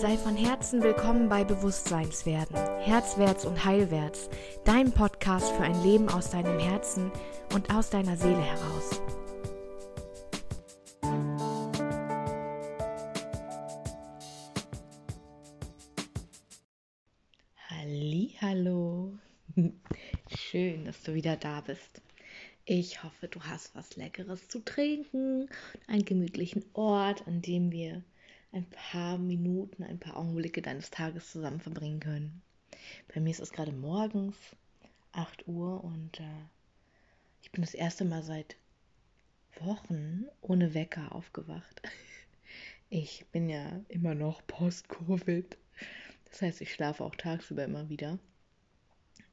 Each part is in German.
Sei von Herzen willkommen bei Bewusstseinswerden, Herzwärts und Heilwärts, dein Podcast für ein Leben aus deinem Herzen und aus deiner Seele heraus. Hallo, schön, dass du wieder da bist. Ich hoffe, du hast was Leckeres zu trinken, einen gemütlichen Ort, an dem wir ein paar Minuten, ein paar Augenblicke deines Tages zusammen verbringen können. Bei mir ist es gerade morgens 8 Uhr und äh, ich bin das erste Mal seit Wochen ohne Wecker aufgewacht. Ich bin ja immer noch post-Covid. Das heißt, ich schlafe auch tagsüber immer wieder.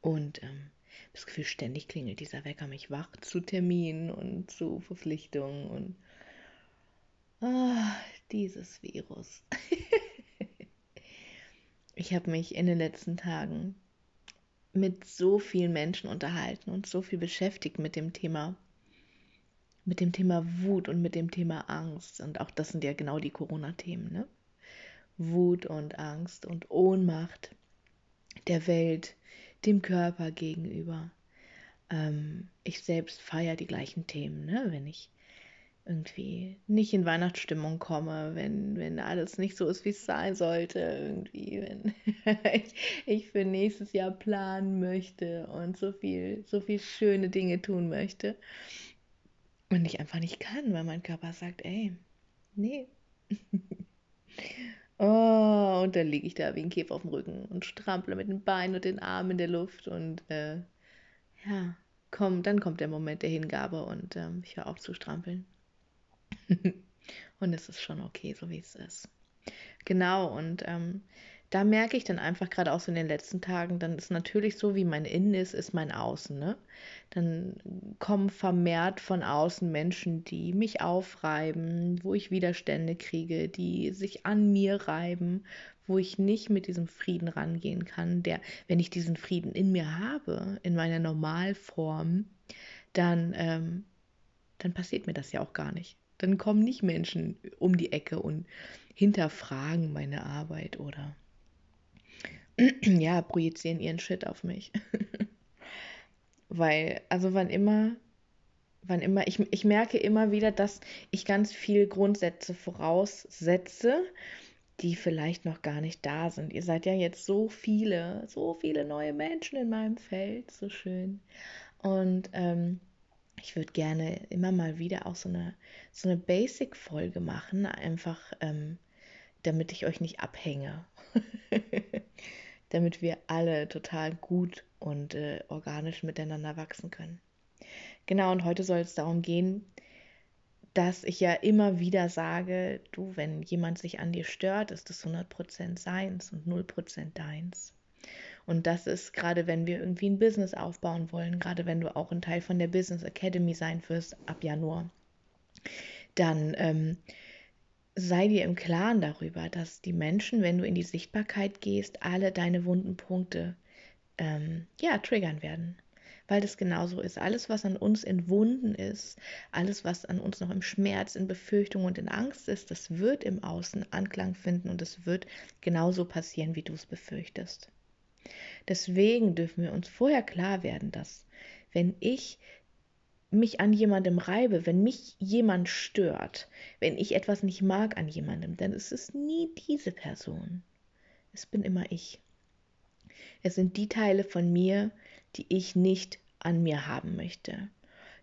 Und ähm, das Gefühl, ständig klingelt dieser Wecker mich wach zu Terminen und zu Verpflichtungen und oh, dieses Virus. ich habe mich in den letzten Tagen mit so vielen Menschen unterhalten und so viel beschäftigt mit dem Thema mit dem Thema Wut und mit dem Thema Angst und auch das sind ja genau die Corona-Themen, ne? Wut und Angst und Ohnmacht der Welt, dem Körper gegenüber. Ähm, ich selbst feiere die gleichen Themen, ne? Wenn ich irgendwie nicht in Weihnachtsstimmung komme, wenn, wenn alles nicht so ist, wie es sein sollte, irgendwie, wenn ich, ich für nächstes Jahr planen möchte und so viel, so viel schöne Dinge tun möchte. Und ich einfach nicht kann, weil mein Körper sagt, ey, nee. oh, und dann liege ich da wie ein Käfer auf dem Rücken und strample mit den Beinen und den Armen in der Luft und äh, ja, komm, dann kommt der Moment der Hingabe und ähm, ich höre auf zu strampeln. und es ist schon okay, so wie es ist. Genau, und ähm, da merke ich dann einfach gerade auch so in den letzten Tagen, dann ist natürlich so, wie mein Innen ist, ist mein Außen. Ne? Dann kommen vermehrt von außen Menschen, die mich aufreiben, wo ich Widerstände kriege, die sich an mir reiben, wo ich nicht mit diesem Frieden rangehen kann, der, wenn ich diesen Frieden in mir habe, in meiner Normalform, dann, ähm, dann passiert mir das ja auch gar nicht dann kommen nicht Menschen um die Ecke und hinterfragen meine Arbeit oder ja, projizieren ihren Shit auf mich. Weil, also wann immer, wann immer, ich, ich merke immer wieder, dass ich ganz viel Grundsätze voraussetze, die vielleicht noch gar nicht da sind. Ihr seid ja jetzt so viele, so viele neue Menschen in meinem Feld, so schön. Und ähm, ich würde gerne immer mal wieder auch so eine, so eine Basic-Folge machen, einfach ähm, damit ich euch nicht abhänge. damit wir alle total gut und äh, organisch miteinander wachsen können. Genau, und heute soll es darum gehen, dass ich ja immer wieder sage, du, wenn jemand sich an dir stört, ist das 100% seins und 0% deins. Und das ist gerade, wenn wir irgendwie ein Business aufbauen wollen, gerade wenn du auch ein Teil von der Business Academy sein wirst ab Januar, dann ähm, sei dir im Klaren darüber, dass die Menschen, wenn du in die Sichtbarkeit gehst, alle deine wunden Punkte ähm, ja, triggern werden. Weil das genauso ist. Alles, was an uns in Wunden ist, alles, was an uns noch im Schmerz, in Befürchtung und in Angst ist, das wird im Außen Anklang finden und es wird genauso passieren, wie du es befürchtest. Deswegen dürfen wir uns vorher klar werden, dass wenn ich mich an jemandem reibe, wenn mich jemand stört, wenn ich etwas nicht mag an jemandem, dann ist es nie diese Person. Es bin immer ich. Es sind die Teile von mir, die ich nicht an mir haben möchte,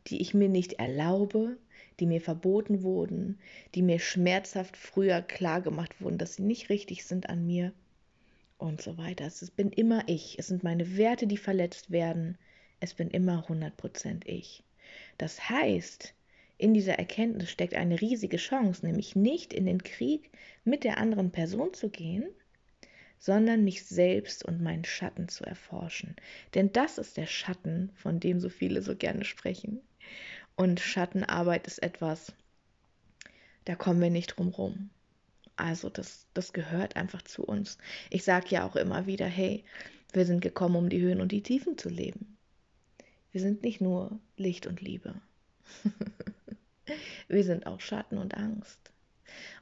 die ich mir nicht erlaube, die mir verboten wurden, die mir schmerzhaft früher klar gemacht wurden, dass sie nicht richtig sind an mir und so weiter. Es bin immer ich. Es sind meine Werte, die verletzt werden. Es bin immer 100% ich. Das heißt, in dieser Erkenntnis steckt eine riesige Chance, nämlich nicht in den Krieg mit der anderen Person zu gehen, sondern mich selbst und meinen Schatten zu erforschen. Denn das ist der Schatten, von dem so viele so gerne sprechen. Und Schattenarbeit ist etwas, da kommen wir nicht drum rum. Also das, das gehört einfach zu uns. Ich sage ja auch immer wieder, hey, wir sind gekommen, um die Höhen und die Tiefen zu leben. Wir sind nicht nur Licht und Liebe. wir sind auch Schatten und Angst.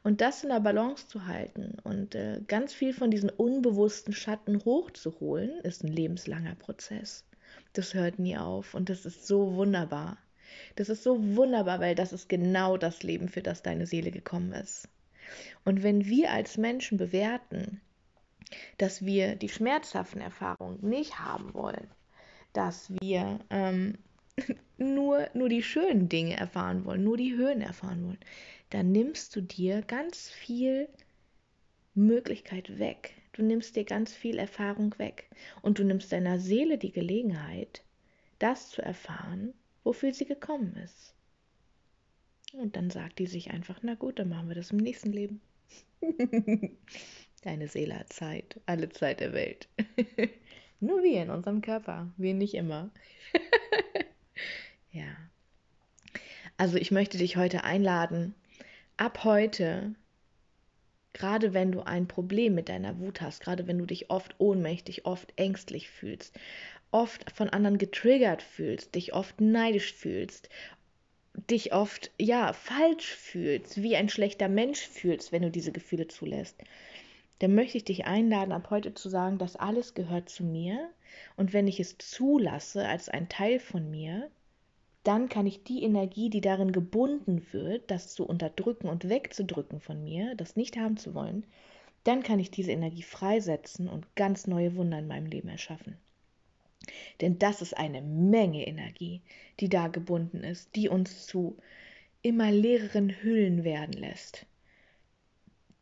Und das in der Balance zu halten und äh, ganz viel von diesen unbewussten Schatten hochzuholen, ist ein lebenslanger Prozess. Das hört nie auf und das ist so wunderbar. Das ist so wunderbar, weil das ist genau das Leben, für das deine Seele gekommen ist. Und wenn wir als Menschen bewerten, dass wir die schmerzhaften Erfahrungen nicht haben wollen, dass wir ähm, nur, nur die schönen Dinge erfahren wollen, nur die Höhen erfahren wollen, dann nimmst du dir ganz viel Möglichkeit weg. Du nimmst dir ganz viel Erfahrung weg und du nimmst deiner Seele die Gelegenheit, das zu erfahren, wofür sie gekommen ist. Und dann sagt die sich einfach, na gut, dann machen wir das im nächsten Leben. Deine Seele hat Zeit, alle Zeit der Welt. Nur wir in unserem Körper, wir nicht immer. ja. Also ich möchte dich heute einladen, ab heute, gerade wenn du ein Problem mit deiner Wut hast, gerade wenn du dich oft ohnmächtig, oft ängstlich fühlst, oft von anderen getriggert fühlst, dich oft neidisch fühlst, dich oft ja falsch fühlst, wie ein schlechter Mensch fühlst, wenn du diese Gefühle zulässt, dann möchte ich dich einladen, ab heute zu sagen, das alles gehört zu mir und wenn ich es zulasse als ein Teil von mir, dann kann ich die Energie, die darin gebunden wird, das zu unterdrücken und wegzudrücken von mir, das nicht haben zu wollen, dann kann ich diese Energie freisetzen und ganz neue Wunder in meinem Leben erschaffen. Denn das ist eine Menge Energie, die da gebunden ist, die uns zu immer leeren Hüllen werden lässt.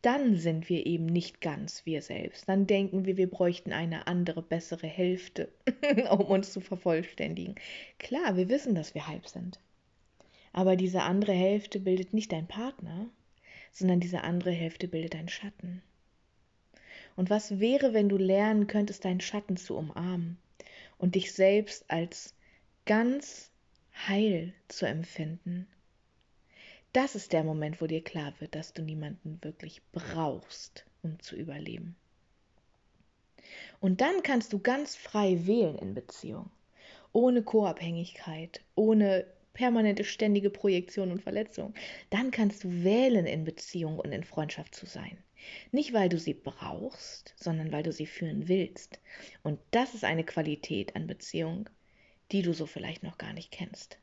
Dann sind wir eben nicht ganz wir selbst. Dann denken wir, wir bräuchten eine andere, bessere Hälfte, um uns zu vervollständigen. Klar, wir wissen, dass wir halb sind. Aber diese andere Hälfte bildet nicht dein Partner, sondern diese andere Hälfte bildet dein Schatten. Und was wäre, wenn du lernen könntest, deinen Schatten zu umarmen? Und dich selbst als ganz heil zu empfinden. Das ist der Moment, wo dir klar wird, dass du niemanden wirklich brauchst, um zu überleben. Und dann kannst du ganz frei wählen in Beziehung, ohne Co-Abhängigkeit, ohne permanente ständige Projektion und Verletzung. Dann kannst du wählen in Beziehung und in Freundschaft zu sein. Nicht, weil du sie brauchst, sondern weil du sie führen willst. Und das ist eine Qualität an Beziehung, die du so vielleicht noch gar nicht kennst.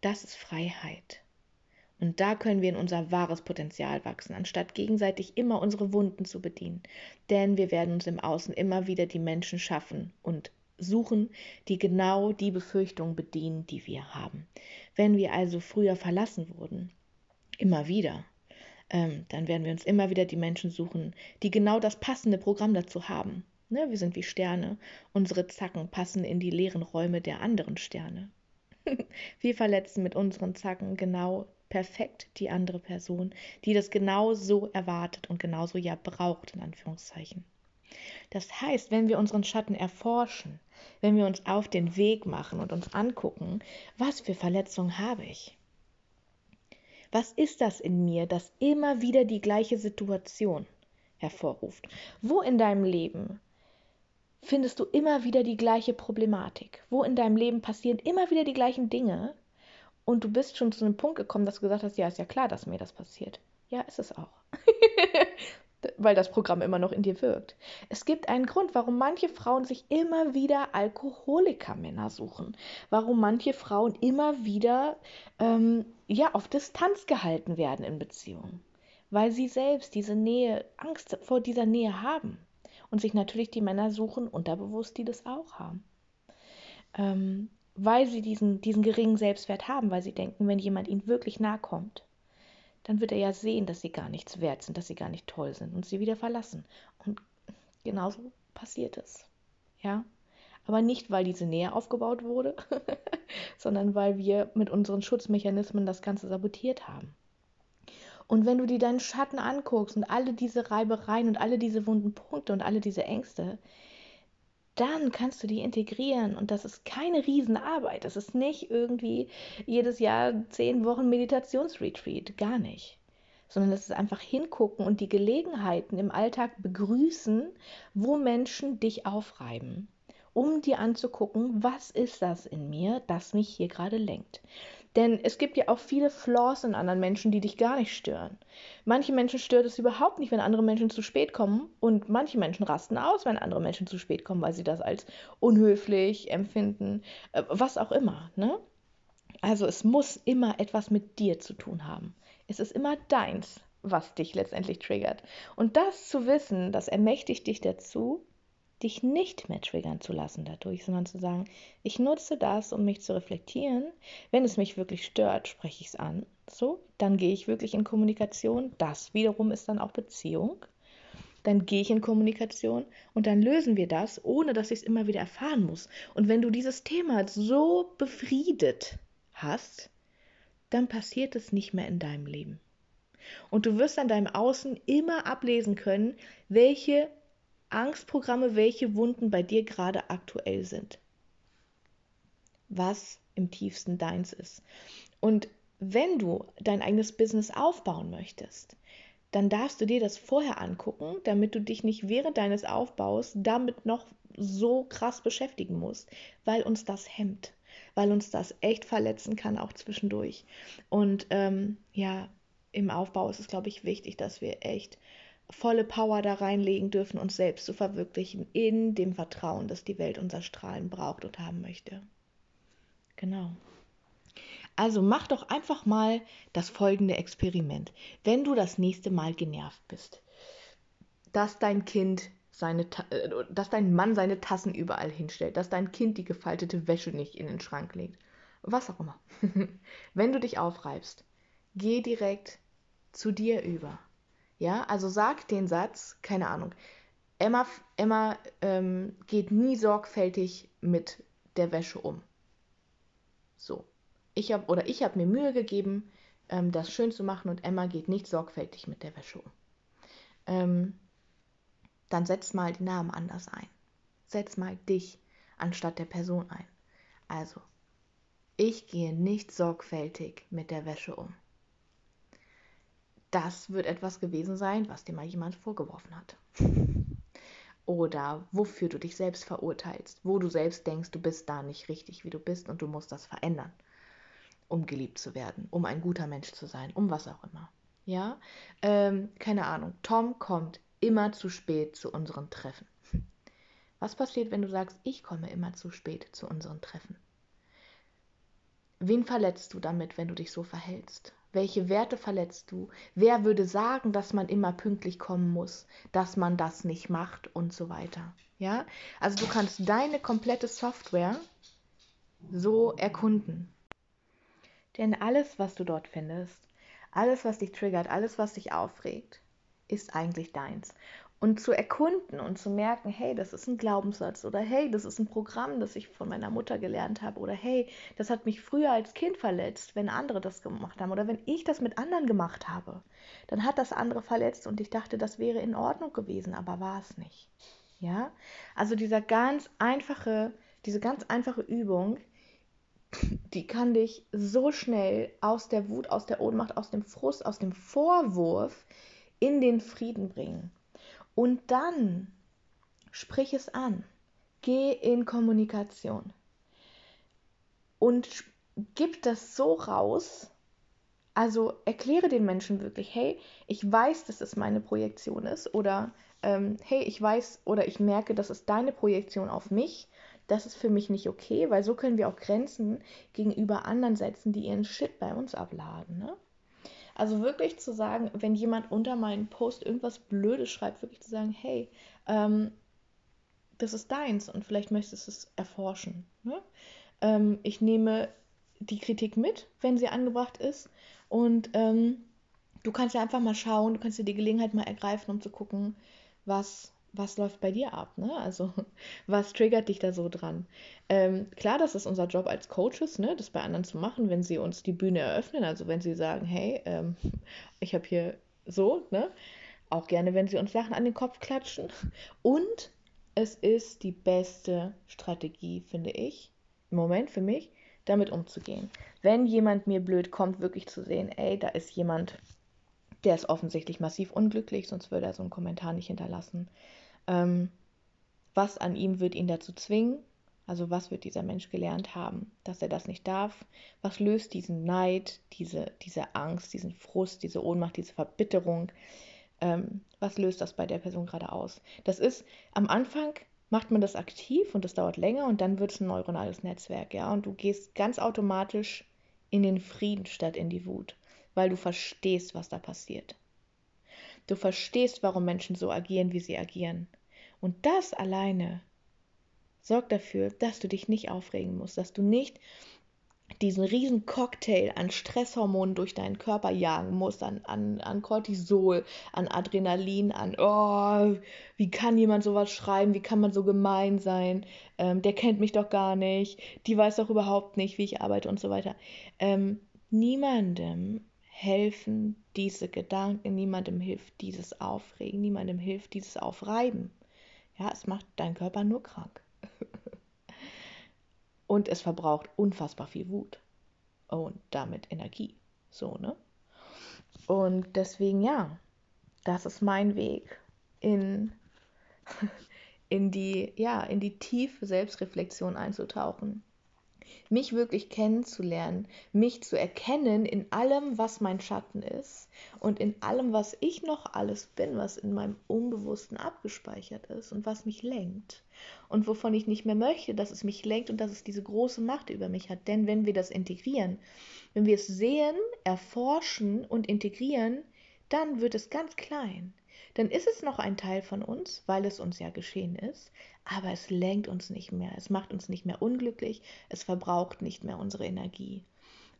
Das ist Freiheit. Und da können wir in unser wahres Potenzial wachsen, anstatt gegenseitig immer unsere Wunden zu bedienen. Denn wir werden uns im Außen immer wieder die Menschen schaffen und suchen, die genau die Befürchtungen bedienen, die wir haben. Wenn wir also früher verlassen wurden, immer wieder, ähm, dann werden wir uns immer wieder die Menschen suchen, die genau das passende Programm dazu haben. Ne? Wir sind wie Sterne. Unsere Zacken passen in die leeren Räume der anderen Sterne. wir verletzen mit unseren Zacken genau perfekt die andere Person, die das genau so erwartet und genauso ja braucht, in Anführungszeichen. Das heißt, wenn wir unseren Schatten erforschen, wenn wir uns auf den Weg machen und uns angucken, was für Verletzungen habe ich? Was ist das in mir, das immer wieder die gleiche Situation hervorruft? Wo in deinem Leben findest du immer wieder die gleiche Problematik? Wo in deinem Leben passieren immer wieder die gleichen Dinge? Und du bist schon zu einem Punkt gekommen, dass du gesagt hast, ja, ist ja klar, dass mir das passiert. Ja, ist es auch. weil das Programm immer noch in dir wirkt. Es gibt einen Grund, warum manche Frauen sich immer wieder Alkoholikermänner suchen, warum manche Frauen immer wieder ähm, ja auf Distanz gehalten werden in Beziehungen, weil sie selbst diese Nähe, Angst vor dieser Nähe haben und sich natürlich die Männer suchen, unterbewusst, die das auch haben. Ähm, weil sie diesen, diesen geringen Selbstwert haben, weil sie denken, wenn jemand ihnen wirklich nahe kommt, dann wird er ja sehen, dass sie gar nichts wert sind, dass sie gar nicht toll sind und sie wieder verlassen. Und genauso passiert es. Ja? Aber nicht, weil diese Nähe aufgebaut wurde, sondern weil wir mit unseren Schutzmechanismen das Ganze sabotiert haben. Und wenn du dir deinen Schatten anguckst und alle diese Reibereien und alle diese wunden Punkte und alle diese Ängste, dann kannst du die integrieren und das ist keine Riesenarbeit. Das ist nicht irgendwie jedes Jahr zehn Wochen Meditationsretreat, gar nicht. Sondern es ist einfach hingucken und die Gelegenheiten im Alltag begrüßen, wo Menschen dich aufreiben, um dir anzugucken, was ist das in mir, das mich hier gerade lenkt. Denn es gibt ja auch viele Flaws in anderen Menschen, die dich gar nicht stören. Manche Menschen stört es überhaupt nicht, wenn andere Menschen zu spät kommen. Und manche Menschen rasten aus, wenn andere Menschen zu spät kommen, weil sie das als unhöflich empfinden. Äh, was auch immer. Ne? Also es muss immer etwas mit dir zu tun haben. Es ist immer deins, was dich letztendlich triggert. Und das zu wissen, das ermächtigt dich dazu, dich nicht mehr triggern zu lassen dadurch, sondern zu sagen, ich nutze das, um mich zu reflektieren. Wenn es mich wirklich stört, spreche ich es an. So, dann gehe ich wirklich in Kommunikation. Das wiederum ist dann auch Beziehung. Dann gehe ich in Kommunikation und dann lösen wir das, ohne dass ich es immer wieder erfahren muss. Und wenn du dieses Thema so befriedet hast, dann passiert es nicht mehr in deinem Leben. Und du wirst an deinem Außen immer ablesen können, welche Angstprogramme, welche Wunden bei dir gerade aktuell sind. Was im tiefsten deins ist. Und wenn du dein eigenes Business aufbauen möchtest, dann darfst du dir das vorher angucken, damit du dich nicht während deines Aufbaus damit noch so krass beschäftigen musst, weil uns das hemmt, weil uns das echt verletzen kann, auch zwischendurch. Und ähm, ja, im Aufbau ist es, glaube ich, wichtig, dass wir echt volle Power da reinlegen dürfen, uns selbst zu verwirklichen, in dem Vertrauen, dass die Welt unser Strahlen braucht und haben möchte. Genau. Also mach doch einfach mal das folgende Experiment. Wenn du das nächste Mal genervt bist, dass dein Kind seine, äh, dass dein Mann seine Tassen überall hinstellt, dass dein Kind die gefaltete Wäsche nicht in den Schrank legt, was auch immer. Wenn du dich aufreibst, geh direkt zu dir über ja, also sag den Satz, keine Ahnung. Emma, Emma ähm, geht nie sorgfältig mit der Wäsche um. So. Ich habe oder ich habe mir Mühe gegeben, ähm, das schön zu machen und Emma geht nicht sorgfältig mit der Wäsche um. Ähm, dann setz mal die Namen anders ein. Setz mal dich anstatt der Person ein. Also, ich gehe nicht sorgfältig mit der Wäsche um das wird etwas gewesen sein, was dir mal jemand vorgeworfen hat. Oder wofür du dich selbst verurteilst, wo du selbst denkst, du bist da nicht richtig, wie du bist und du musst das verändern, um geliebt zu werden, um ein guter Mensch zu sein, um was auch immer. Ja, ähm, keine Ahnung. Tom kommt immer zu spät zu unseren Treffen. Was passiert, wenn du sagst, ich komme immer zu spät zu unseren Treffen? Wen verletzt du damit, wenn du dich so verhältst? Welche Werte verletzt du? Wer würde sagen, dass man immer pünktlich kommen muss, dass man das nicht macht und so weiter? Ja? Also du kannst deine komplette Software so erkunden. Denn alles, was du dort findest, alles, was dich triggert, alles, was dich aufregt, ist eigentlich deins und zu erkunden und zu merken, hey, das ist ein Glaubenssatz oder hey, das ist ein Programm, das ich von meiner Mutter gelernt habe oder hey, das hat mich früher als Kind verletzt, wenn andere das gemacht haben oder wenn ich das mit anderen gemacht habe, dann hat das andere verletzt und ich dachte, das wäre in Ordnung gewesen, aber war es nicht. Ja? Also dieser ganz einfache, diese ganz einfache Übung, die kann dich so schnell aus der Wut, aus der Ohnmacht, aus dem Frust, aus dem Vorwurf in den Frieden bringen. Und dann sprich es an. Geh in Kommunikation. Und gib das so raus. Also erkläre den Menschen wirklich, hey, ich weiß, dass es meine Projektion ist. Oder ähm, hey, ich weiß oder ich merke, das ist deine Projektion auf mich. Das ist für mich nicht okay, weil so können wir auch Grenzen gegenüber anderen setzen, die ihren Shit bei uns abladen. Ne? Also wirklich zu sagen, wenn jemand unter meinen Post irgendwas Blödes schreibt, wirklich zu sagen, hey, ähm, das ist deins und vielleicht möchtest du es erforschen. Ne? Ähm, ich nehme die Kritik mit, wenn sie angebracht ist und ähm, du kannst ja einfach mal schauen, du kannst dir die Gelegenheit mal ergreifen, um zu gucken, was was läuft bei dir ab? Ne? Also, was triggert dich da so dran? Ähm, klar, das ist unser Job als Coaches, ne? das bei anderen zu machen, wenn sie uns die Bühne eröffnen. Also, wenn sie sagen, hey, ähm, ich habe hier so, ne? auch gerne, wenn sie uns Sachen an den Kopf klatschen. Und es ist die beste Strategie, finde ich, im Moment für mich, damit umzugehen. Wenn jemand mir blöd kommt, wirklich zu sehen, ey, da ist jemand, der ist offensichtlich massiv unglücklich, sonst würde er so einen Kommentar nicht hinterlassen. Ähm, was an ihm wird ihn dazu zwingen? Also was wird dieser Mensch gelernt haben, dass er das nicht darf? Was löst diesen Neid, diese, diese Angst, diesen Frust, diese Ohnmacht, diese Verbitterung? Ähm, was löst das bei der Person gerade aus? Das ist am Anfang macht man das aktiv und das dauert länger und dann wird es ein neuronales Netzwerk, ja. Und du gehst ganz automatisch in den Frieden statt in die Wut, weil du verstehst, was da passiert. Du verstehst, warum Menschen so agieren, wie sie agieren. Und das alleine Sorg dafür, dass du dich nicht aufregen musst, dass du nicht diesen riesen Cocktail an Stresshormonen durch deinen Körper jagen musst, an, an, an Cortisol, an Adrenalin, an, oh, wie kann jemand sowas schreiben, wie kann man so gemein sein, ähm, der kennt mich doch gar nicht, die weiß doch überhaupt nicht, wie ich arbeite und so weiter. Ähm, niemandem helfen diese Gedanken, niemandem hilft dieses Aufregen, niemandem hilft dieses Aufreiben. Ja, es macht deinen Körper nur krank. Und es verbraucht unfassbar viel Wut und damit Energie. So, ne? Und deswegen, ja, das ist mein Weg in, in die, ja, in die tiefe Selbstreflexion einzutauchen mich wirklich kennenzulernen, mich zu erkennen in allem, was mein Schatten ist und in allem, was ich noch alles bin, was in meinem Unbewussten abgespeichert ist und was mich lenkt und wovon ich nicht mehr möchte, dass es mich lenkt und dass es diese große Macht über mich hat. Denn wenn wir das integrieren, wenn wir es sehen, erforschen und integrieren, dann wird es ganz klein dann ist es noch ein Teil von uns, weil es uns ja geschehen ist, aber es lenkt uns nicht mehr, es macht uns nicht mehr unglücklich, es verbraucht nicht mehr unsere Energie.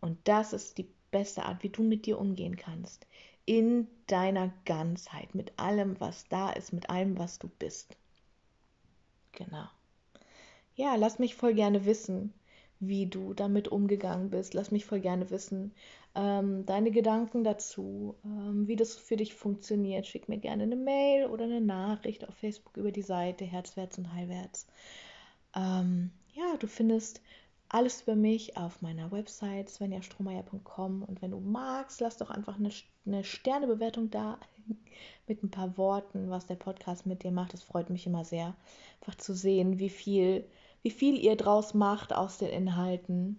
Und das ist die beste Art, wie du mit dir umgehen kannst. In deiner Ganzheit, mit allem, was da ist, mit allem, was du bist. Genau. Ja, lass mich voll gerne wissen, wie du damit umgegangen bist. Lass mich voll gerne wissen, ähm, deine Gedanken dazu, ähm, wie das für dich funktioniert. Schick mir gerne eine Mail oder eine Nachricht auf Facebook über die Seite Herzwärts und Heilwärts. Ähm, ja, du findest alles über mich auf meiner Website svenjastrohmeier.com und wenn du magst, lass doch einfach eine, eine Sternebewertung da mit ein paar Worten, was der Podcast mit dir macht. Das freut mich immer sehr, einfach zu sehen, wie viel, wie viel ihr draus macht aus den Inhalten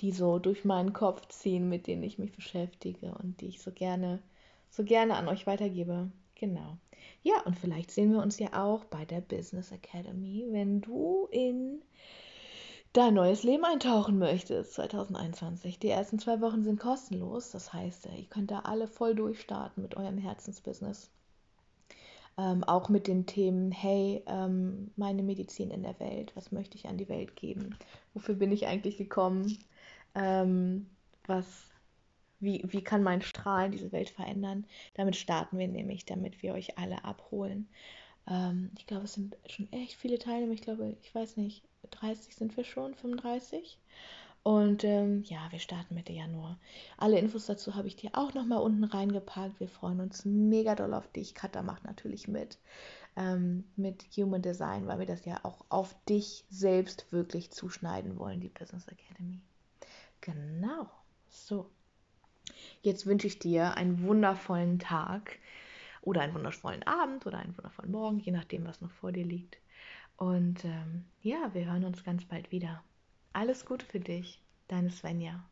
die so durch meinen Kopf ziehen, mit denen ich mich beschäftige und die ich so gerne, so gerne an euch weitergebe. Genau. Ja, und vielleicht sehen wir uns ja auch bei der Business Academy, wenn du in dein neues Leben eintauchen möchtest 2021. Die ersten zwei Wochen sind kostenlos. Das heißt, ihr könnt da alle voll durchstarten mit eurem Herzensbusiness. Ähm, auch mit den Themen, hey, ähm, meine Medizin in der Welt, was möchte ich an die Welt geben? Wofür bin ich eigentlich gekommen? ähm, was, wie, wie kann mein Strahlen diese Welt verändern. Damit starten wir nämlich, damit wir euch alle abholen. Ähm, ich glaube, es sind schon echt viele Teilnehmer. Ich glaube, ich weiß nicht, 30 sind wir schon, 35. Und ähm, ja, wir starten Mitte Januar. Alle Infos dazu habe ich dir auch nochmal unten reingepackt. Wir freuen uns mega doll auf dich. Katha macht natürlich mit. Ähm, mit Human Design, weil wir das ja auch auf dich selbst wirklich zuschneiden wollen, die Business Academy. Genau. So. Jetzt wünsche ich dir einen wundervollen Tag oder einen wundervollen Abend oder einen wundervollen Morgen, je nachdem, was noch vor dir liegt. Und ähm, ja, wir hören uns ganz bald wieder. Alles Gute für dich, deine Svenja.